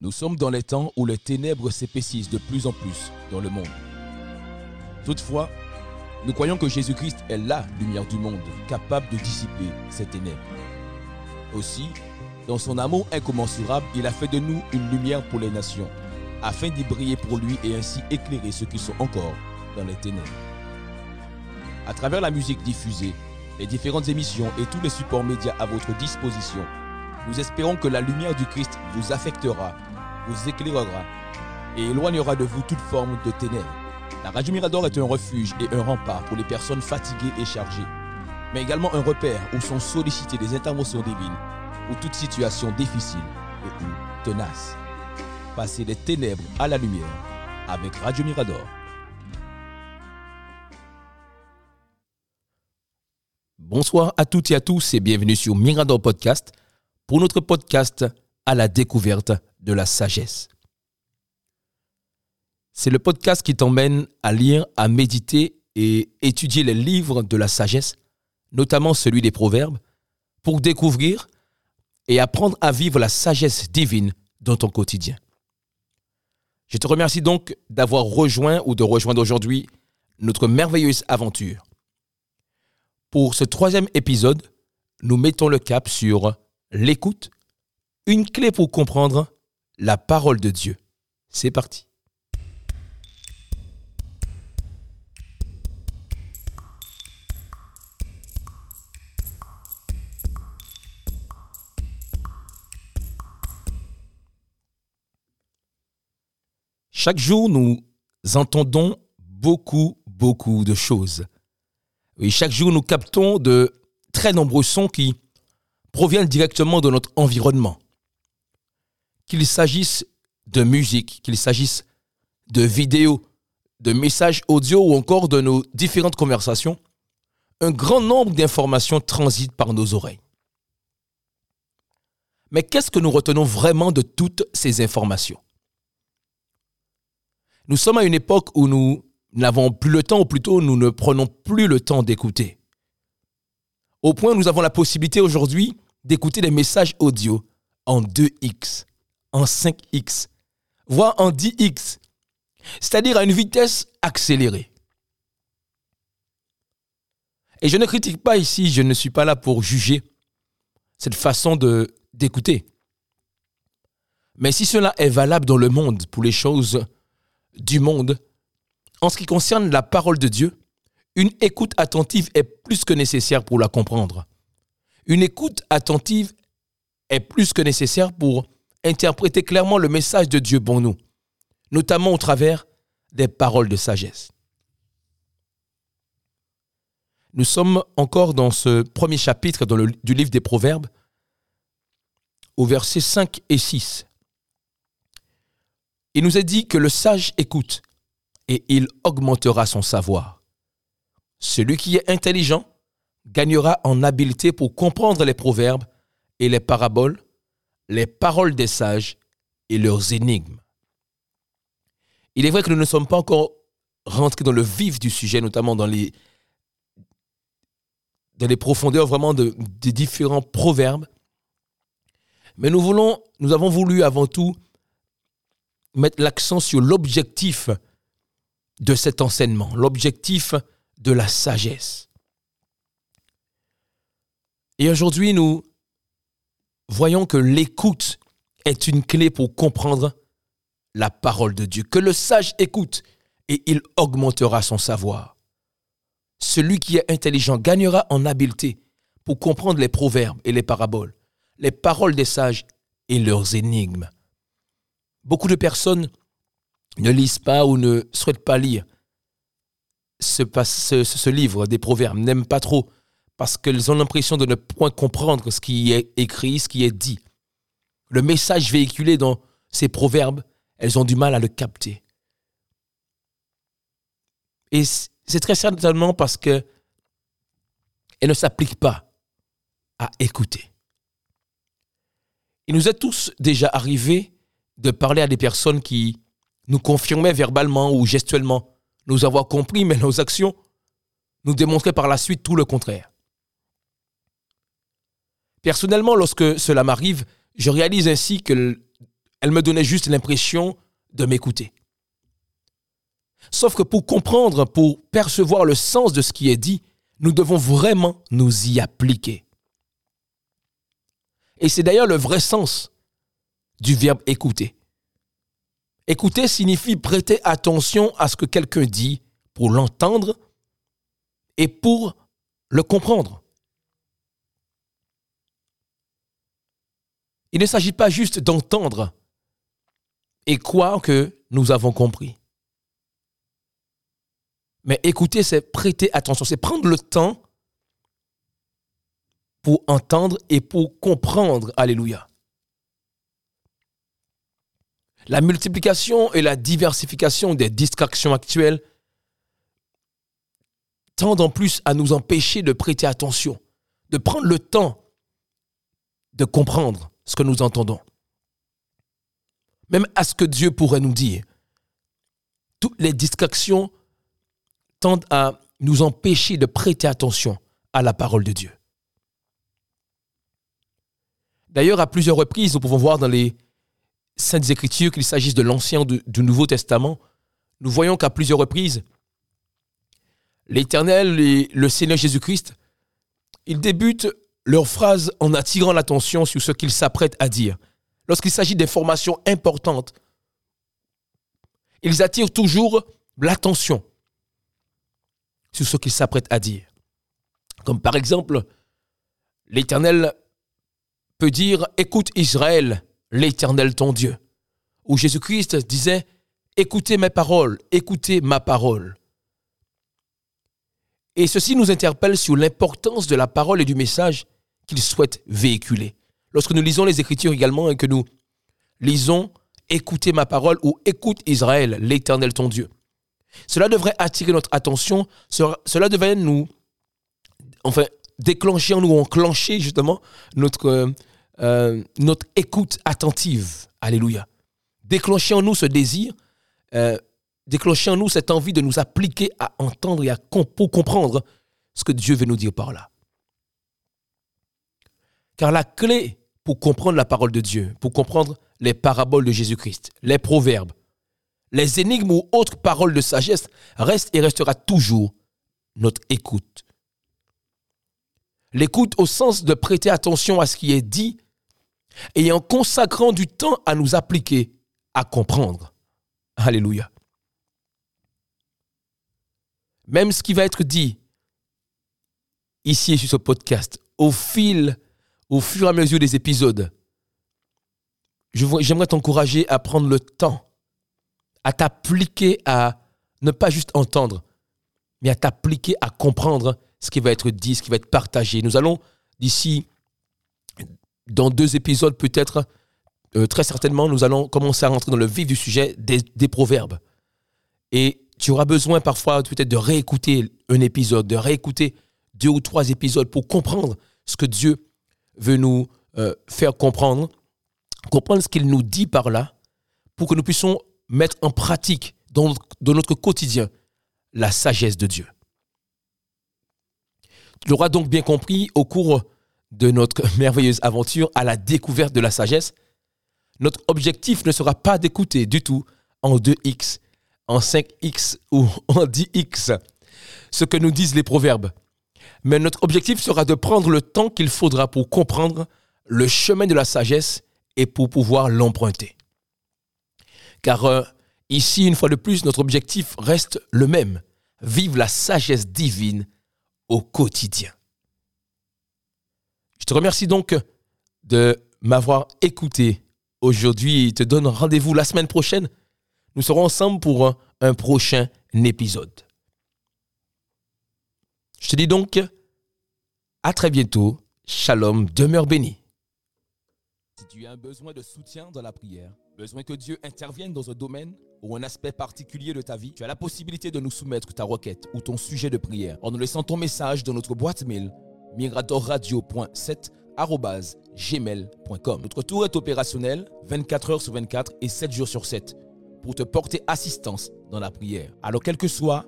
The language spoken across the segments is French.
Nous sommes dans les temps où les ténèbres s'épaississent de plus en plus dans le monde. Toutefois, nous croyons que Jésus-Christ est la lumière du monde, capable de dissiper ces ténèbres. Aussi, dans son amour incommensurable, il a fait de nous une lumière pour les nations, afin d'y briller pour lui et ainsi éclairer ceux qui sont encore dans les ténèbres. À travers la musique diffusée, les différentes émissions et tous les supports médias à votre disposition, nous espérons que la lumière du Christ vous affectera, vous éclairera et éloignera de vous toute forme de ténèbres. La Radio Mirador est un refuge et un rempart pour les personnes fatiguées et chargées, mais également un repère où sont sollicitées des interventions divines ou toute situation difficile et ou tenace. Passez des ténèbres à la lumière avec Radio Mirador. Bonsoir à toutes et à tous et bienvenue sur Mirador Podcast pour notre podcast à la découverte de la sagesse. C'est le podcast qui t'emmène à lire, à méditer et étudier les livres de la sagesse, notamment celui des Proverbes, pour découvrir et apprendre à vivre la sagesse divine dans ton quotidien. Je te remercie donc d'avoir rejoint ou de rejoindre aujourd'hui notre merveilleuse aventure. Pour ce troisième épisode, nous mettons le cap sur l'écoute, une clé pour comprendre la parole de Dieu. C'est parti. Chaque jour, nous entendons beaucoup, beaucoup de choses. Et chaque jour, nous captons de très nombreux sons qui proviennent directement de notre environnement. Qu'il s'agisse de musique, qu'il s'agisse de vidéos, de messages audio ou encore de nos différentes conversations, un grand nombre d'informations transitent par nos oreilles. Mais qu'est-ce que nous retenons vraiment de toutes ces informations? Nous sommes à une époque où nous n'avons plus le temps, ou plutôt nous ne prenons plus le temps d'écouter. Au point où nous avons la possibilité aujourd'hui d'écouter des messages audio en 2x, en 5x, voire en 10x, c'est-à-dire à une vitesse accélérée. Et je ne critique pas ici, je ne suis pas là pour juger cette façon de d'écouter. Mais si cela est valable dans le monde pour les choses du monde, en ce qui concerne la parole de Dieu, une écoute attentive est plus que nécessaire pour la comprendre. Une écoute attentive est plus que nécessaire pour interpréter clairement le message de Dieu pour nous, notamment au travers des paroles de sagesse. Nous sommes encore dans ce premier chapitre du livre des Proverbes, au verset 5 et 6. Il nous est dit que le sage écoute et il augmentera son savoir. Celui qui est intelligent gagnera en habileté pour comprendre les proverbes et les paraboles, les paroles des sages et leurs énigmes. Il est vrai que nous ne sommes pas encore rentrés dans le vif du sujet, notamment dans les, profondeurs vraiment de, des différents proverbes. Mais nous voulons, nous avons voulu avant tout mettre l'accent sur l'objectif de cet enseignement, l'objectif de la sagesse. Et aujourd'hui, nous voyons que l'écoute est une clé pour comprendre la parole de Dieu. Que le sage écoute et il augmentera son savoir. Celui qui est intelligent gagnera en habileté pour comprendre les proverbes et les paraboles, les paroles des sages et leurs énigmes. Beaucoup de personnes ne lisent pas ou ne souhaitent pas lire ce, ce, livre des proverbes, n'aiment pas trop, parce qu'elles ont l'impression de ne point comprendre ce qui est écrit, ce qui est dit. Le message véhiculé dans ces proverbes, elles ont du mal à le capter. Et c'est très certainement parce que ne s'appliquent pas à écouter. Il nous est tous déjà arrivé de parler à des personnes qui nous confirmaient verbalement ou gestuellement nous avoir compris, mais nos actions nous démontraient par la suite tout le contraire. Personnellement, lorsque cela m'arrive, je réalise ainsi que Elle me donnait juste l'impression de m'écouter. Sauf que pour comprendre, pour percevoir le sens de ce qui est dit, nous devons vraiment nous y appliquer. Et c'est d'ailleurs le vrai sens du verbe écouter. Écouter signifie prêter attention à ce que quelqu'un dit pour l'entendre et pour le comprendre. Il ne s'agit pas juste d'entendre et croire que nous avons compris. Mais écouter, c'est prêter attention, c'est prendre le temps pour entendre et pour comprendre. Alléluia. La multiplication et la diversification des distractions actuelles tendent en plus à nous empêcher de prêter attention, de prendre le temps de comprendre ce que nous entendons. Même à ce que Dieu pourrait nous dire. Toutes les distractions tendent à nous empêcher de prêter attention à la parole de Dieu. D'ailleurs, à plusieurs reprises, nous pouvons voir dans les Saintes Écritures, qu'il s'agisse de l'Ancien ou du Nouveau Testament, nous voyons qu'à plusieurs reprises, l'Éternel et le Seigneur Jésus-Christ, ils débutent leur phrase en attirant l'attention sur ce qu'ils s'apprêtent à dire. Lorsqu'il s'agit d'informations importantes, ils attirent toujours l'attention sur ce qu'ils s'apprêtent à dire. Comme par exemple, l'Éternel peut dire, écoute Israël, l'Éternel ton Dieu. Ou Jésus-Christ disait, écoutez mes paroles, écoutez ma parole. Et ceci nous interpelle sur l'importance de la parole et du message qu'il souhaite véhiculer. Lorsque nous lisons les Écritures également et que nous lisons Écoutez ma parole ou Écoute Israël, l'Éternel ton Dieu. Cela devrait attirer notre attention, cela devrait nous, enfin, déclencher en nous, enclencher justement notre, euh, notre écoute attentive. Alléluia. Déclencher en nous ce désir, euh, déclencher en nous cette envie de nous appliquer à entendre et à pour comprendre ce que Dieu veut nous dire par là. Car la clé pour comprendre la parole de Dieu, pour comprendre les paraboles de Jésus-Christ, les proverbes, les énigmes ou autres paroles de sagesse reste et restera toujours notre écoute. L'écoute au sens de prêter attention à ce qui est dit et en consacrant du temps à nous appliquer, à comprendre. Alléluia. Même ce qui va être dit ici sur ce podcast, au fil, au fur et à mesure des épisodes, j'aimerais t'encourager à prendre le temps, à t'appliquer à ne pas juste entendre, mais à t'appliquer à comprendre ce qui va être dit, ce qui va être partagé. Nous allons d'ici dans deux épisodes peut-être, euh, très certainement, nous allons commencer à rentrer dans le vif du sujet des, proverbes. Et tu auras besoin parfois peut-être de réécouter un épisode, de réécouter deux ou trois épisodes pour comprendre ce que Dieu veut nous euh, faire comprendre, comprendre ce qu'il nous dit par là, pour que nous puissions mettre en pratique dans notre quotidien la sagesse de Dieu. Tu l'auras donc bien compris au cours de notre merveilleuse aventure à la découverte de la sagesse, notre objectif ne sera pas d'écouter du tout en 2x, en 5x ou en 10x ce que nous disent les proverbes. Mais notre objectif sera de prendre le temps qu'il faudra pour comprendre le chemin de la sagesse et pour pouvoir l'emprunter. Car euh, ici, une fois de plus, notre objectif reste le même, vivre la sagesse divine au quotidien. Je te remercie donc de m'avoir écouté aujourd'hui et te donne rendez-vous la semaine prochaine. Nous serons ensemble pour un, prochain épisode. Je te dis donc à très bientôt. Shalom, demeure béni. Si tu as un besoin de soutien dans la prière, besoin que Dieu intervienne dans un domaine ou un aspect particulier de ta vie, tu as la possibilité de nous soumettre ta requête ou ton sujet de prière en nous laissant ton message dans notre boîte mail migratorradio.7@gmail.com. Notre tour est opérationnel 24 heures sur 24 et 7 jours sur 7 pour te porter assistance dans la prière. Alors quelle que soit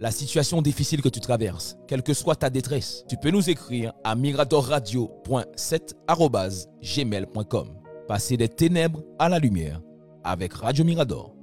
la situation difficile que tu traverses, quelle que soit ta détresse, tu peux nous écrire à migratorradio.7@gmail.com. Passer des ténèbres à la lumière avec Radio Mirador.